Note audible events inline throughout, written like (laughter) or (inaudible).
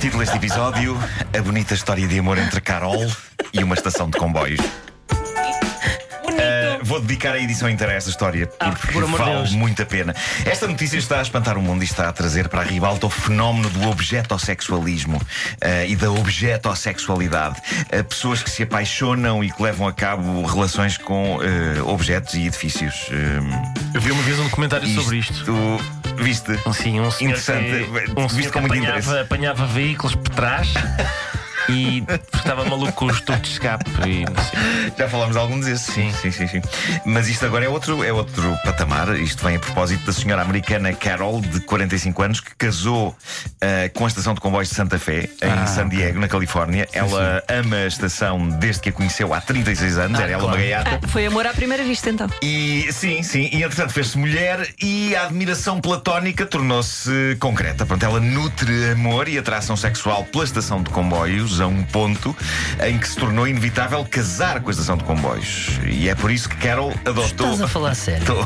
Título deste episódio: A bonita história de amor entre Carol e uma estação de comboios. Vou dedicar a edição inteira a esta história Ah, porque por amor de vale Deus. muito a pena. Esta notícia está a espantar o mundo e está a trazer para a ribalta o fenómeno do objetossexualismo uh, e da objetossexualidade. Uh, pessoas que se apaixonam e que levam a cabo relações com uh, objetos e edifícios. Eu vi uma vez um documentário sobre isto. Viste? Sim, um senhor Interessante. que, um senhor que com muito apanhava, interesse. apanhava veículos por trás (laughs) e estava maluco com os tubos de escape e não sei. Já falámos de algum desses. Sim. sim, sim, sim. Mas isto agora é outro, é outro patamar. Isto vem a propósito da senhora americana Carol, de 45 anos, que casou ah, com a estação de comboios de Santa Fé, em Ah, San Diego, na Califórnia. ela ama a estação desde que a conheceu há 36 anos. Era ela uma gaiata. Ah, foi amor à primeira vista, então. E sim, sim, e entretanto fez-se mulher e a admiração platónica tornou-se concreta. Pronto, ela nutre amor e atração sexual pela estação de comboios a um ponto em que se tornou inevitável casar com a estação de comboios. E é por isso que Carol adotou. Estás a falar sério? (laughs) Tô.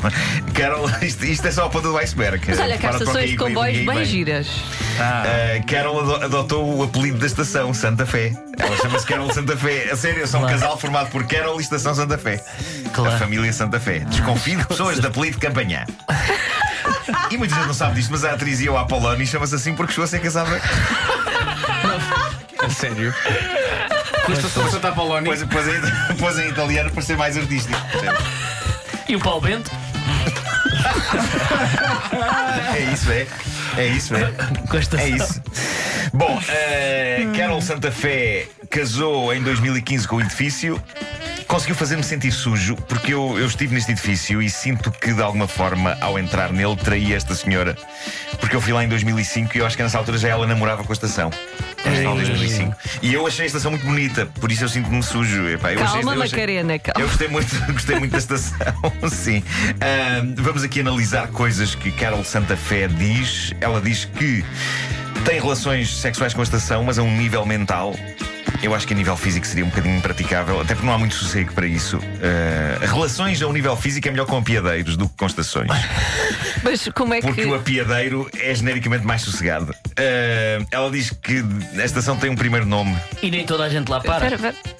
Carol, isto, isto é só a ponta do iceberg. Mas olha, cá estações de comboios bem vem. giras. Uh, Carol ado- adotou o apelido da estação, Santa Fé. Ela chama-se Carol Santa Fé. A sério, são um Claro. casal formado por Carol e Estação Santa Fé. Claro. A família Santa Fé. Desconfio de pessoas de apelido Campanhã. E muita gente não sabe disto, mas a atriz ia ao Apolónio e chama-se assim porque chegou a ser casada. A sério? Custa só Santa Apolónia. Pôs, pôs, em, (laughs) pôs em italiano para ser mais artístico. E o Paulo Bento? É isso, é. É isso, é. Com esta É isso. Bom, eh, Carol Santa Fé casou em 2015 com o edifício. Conseguiu fazer-me sentir sujo porque eu, eu estive neste edifício e sinto que de alguma forma, ao entrar nele, traí esta senhora. Porque eu fui lá em 2005 e eu acho que nessa altura já ela namorava com a estação. Em 2005. E eu achei a estação muito bonita, por isso eu sinto-me sujo. Epá, eu achei- Calma, eu achei- Macarena, calma. eu gostei muito, (laughs) gostei muito da estação, (laughs) sim. Ahm, vamos aqui analisar coisas que Carol Santa Fé diz. Ela diz que tem relações sexuais com a estação, mas a um nível mental. Eu acho que a nível físico seria um bocadinho impraticável, até porque não há muito sossego para isso. Ah, relações a um nível físico é melhor com apiadeiros do que com estações. (laughs) Mas como é Porque que. o apiadeiro é genericamente mais sossegado. Ah, ela diz que a estação tem um primeiro nome. E nem toda a gente lá para. Espera, espera.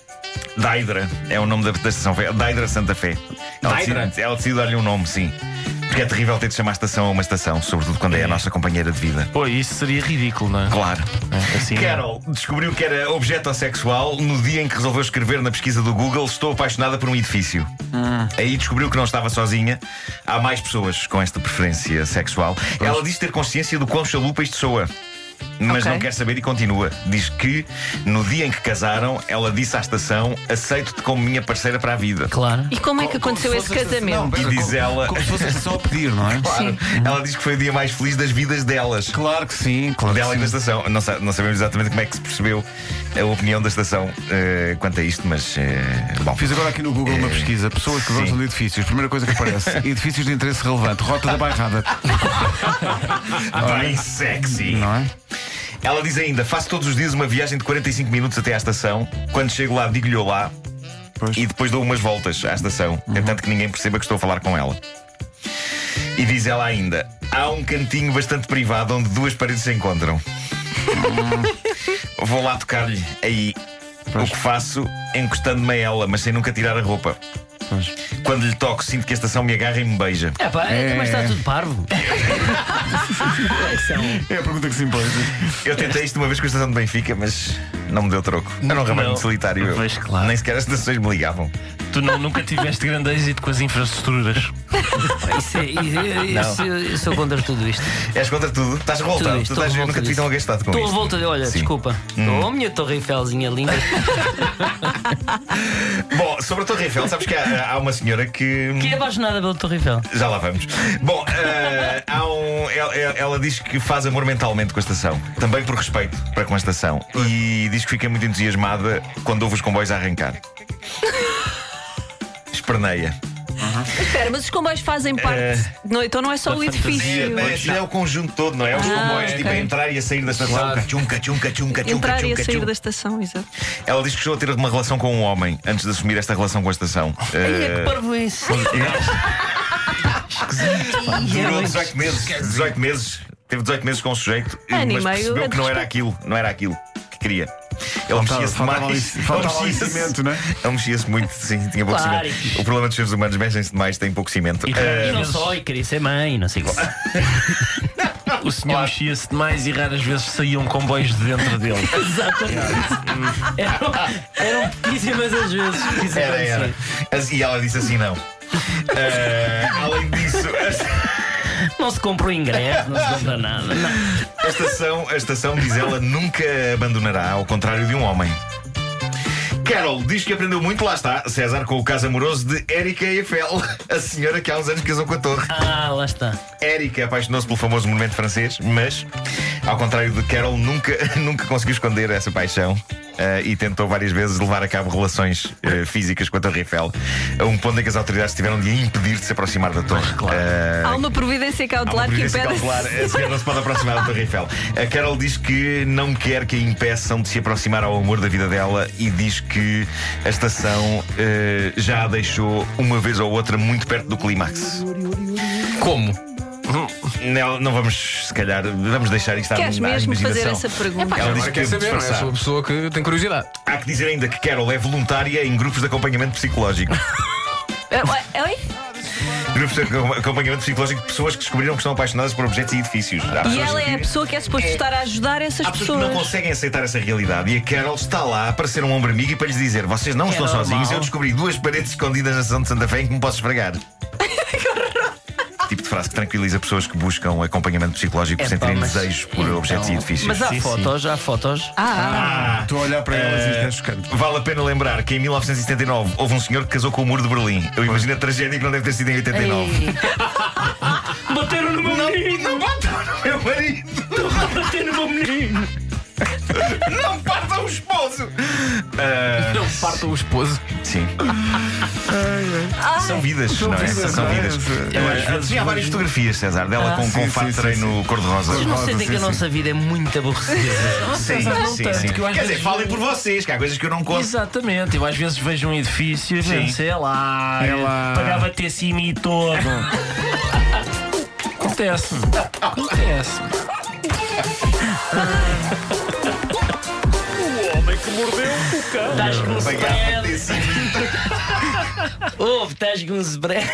Daidra é o nome da, da estação. Daidra Santa Fé. Ela Daidra? decide, ela decide dar-lhe um nome, sim. Porque é terrível ter de chamar a estação a uma estação, sobretudo quando é a nossa companheira de vida. Pô, isso seria ridículo, não é? Claro. É, Assim, Carol descobriu que era objetossexual no dia em que resolveu escrever na pesquisa do Google Estou apaixonada por um edifício. Aí descobriu que não estava sozinha. Há mais pessoas com esta preferência sexual. Ela diz ter consciência do quão chalupa isto soa. Mas Ok. não quer saber e continua. Diz que no dia em que casaram, ela disse à estação: Aceito-te como minha parceira para a vida. Claro. E como é que aconteceu esse casamento? E diz ela. Como se fosse estação a pedir, não é? (laughs) Claro. Ela diz que foi o dia mais feliz das vidas delas. Claro que sim, claro Dela e que da sim. estação. Não, sa- não sabemos exatamente como é que se percebeu a opinião da estação eh, quanto a isto, mas. eh, bom. Fiz agora aqui no Google uma Eh, pesquisa. Pessoas que sim. gostam de edifícios. Primeira coisa que aparece: (laughs) edifícios de interesse relevante. Rota da Bairrada. Bem sexy. Não é? Ela diz ainda: faço todos os dias uma viagem de 45 minutos até à estação. Quando chego lá, digo-lhe olá Pois. e depois dou umas voltas à estação. É tanto que ninguém perceba que estou a falar com ela. E diz ela ainda: há um cantinho bastante privado onde duas paredes se encontram. (laughs) Vou lá tocar-lhe aí. O que faço encostando-me a ela, mas sem nunca tirar a roupa. Pois. Quando lhe toco, sinto que a estação me agarra e me beija. É pá, É. mas está tudo parvo. É a pergunta que se impõe. Eu tentei isto uma vez com a estação de Benfica, mas não me deu troco. Era um ramalho Não. muito solitário. Eu. Pois, claro. Nem sequer as estações me ligavam. Tu não, nunca tiveste grande êxito com as infraestruturas. Isso é, isso, isso, eu sou contra tudo isto. És contra tudo? Estás revoltado? Isto, tu estás, estou eu nunca te vi tão agastado com Estou a isto. volta de. Olha, Sim. desculpa. Hum. Oh, a minha Torre Eiffelzinha linda. (laughs) Bom, sobre a Torre Eiffel, sabes que há, há uma senhora que. que é apaixonada pela Torre Eiffel. Já lá vamos. Bom, eh, há um, ela, ela diz que faz amor mentalmente com a estação. Também por respeito para com a estação. E diz que fica muito entusiasmada quando ouve os comboios a arrancar. Esperneia. Espera, mas os comboios fazem parte. Eh, Não, então não é só o edifício. Não é, não é o conjunto todo, não é? Os Ah, comboios, tipo, a entrar e a sair da estação. Cachum, cachum, cachum, Entrar e a sair da estação, exato. Ela diz que chegou a ter uma relação com um homem antes de assumir esta relação com a estação. Ai, é que parvo isso. Durou 18 meses. 18 meses. Teve 18 meses com o sujeito, e mas percebeu é que não era aquilo, não era aquilo que queria. Ele mexia-se ali- faltava ali cimento, não é? Ele mexia-se muito, sim, tinha pouco Claro. cimento. O problema dos seres humanos mexem-se demais, têm pouco cimento. E- Eh, E não só, e queria ser mãe, não sei quê. (laughs) O senhor mexia-se demais e raras vezes saíam comboios de dentro dele. (laughs) Exatamente. Eram, eram pouquíssimas as vezes Era, era. acontecia. As- E ela disse assim: não. Eh, além disso, (laughs) Não se compra o ingresso, não se compra nada. Não. a estação, a estação, diz ela, nunca abandonará, ao contrário de um homem. Carol diz que aprendeu muito, lá está, César, com o caso amoroso de Erika Eiffel, a senhora que há uns anos casou com a torre. Ah, lá está. Erika apaixonou-se pelo famoso monumento francês, mas, ao contrário de Carol, nunca, (laughs) nunca conseguiu esconder essa paixão eh, e tentou várias vezes levar a cabo relações eh, físicas com a Torre Eiffel, a um ponto em que as autoridades tiveram de a impedir de se aproximar da torre. Eh, Há uma providência Há uma cautelar que providência impede. cautelar, a senhora não se pode aproximar da Torre Eiffel. A Carol diz que não quer que a impeçam de se aproximar ao amor da vida dela e diz que a estação já a deixou uma vez ou outra muito perto do clímax. Como? Não, não vamos, se calhar, vamos deixar isto à, Queres à mesmo fazer imaginação. essa pergunta? Ela diz Agora que quer saber, não é? disfarçar. Sou a pessoa que tem curiosidade. Há que dizer ainda que Carol é voluntária em grupos de acompanhamento psicológico. (laughs) É, é, Oi? grupos de acom- acompanhamento psicológico de pessoas que descobriram que estão apaixonadas por objetos e edifícios. Há E pessoas ela é a que- pessoa que é suposto estar a ajudar essas Há pessoas que não pessoas. conseguem aceitar essa realidade e a Carol está lá para ser um ombro amigo e para lhes dizer: vocês não É estão sozinhos, eu descobri duas paredes escondidas na Sessão de Santa Fé em que me posso esfregar. (laughs) frase que tranquiliza pessoas que buscam acompanhamento psicológico por É, sentirem desejos por objetos e edifícios. Mas há Sim, sim. fotos, há fotos. Ah, Ah, Estou a olhar para elas e isto é chocante. Vale a pena lembrar que em 1979 houve um senhor que casou com o muro de Berlim. Eu imagino a tragédia que não deve ter sido em 89. ei. Bateram no meu menino! Não batam no meu marido! Bateram no meu menino! Não partam o esposo! Ah, Não partam o esposo. Sim. São vidas, não é? vidas, São é? vidas. Ah, Tinha várias fotografias, César, dela Ah, com, com fato treino cor-de-rosa. Eu não dizer que a nossa vida é muito aborrecida. Sim, não sim, tanto, sim. Quer dizer, falem por vocês, que há coisas que eu não conto. Exatamente, eu às vezes vejo um edifício, Sim. sei lá, É lá. pagava ter cima e todo. Acontece. Acontece. (laughs) Estás com um spread. desse- Ouve, estás com um spread.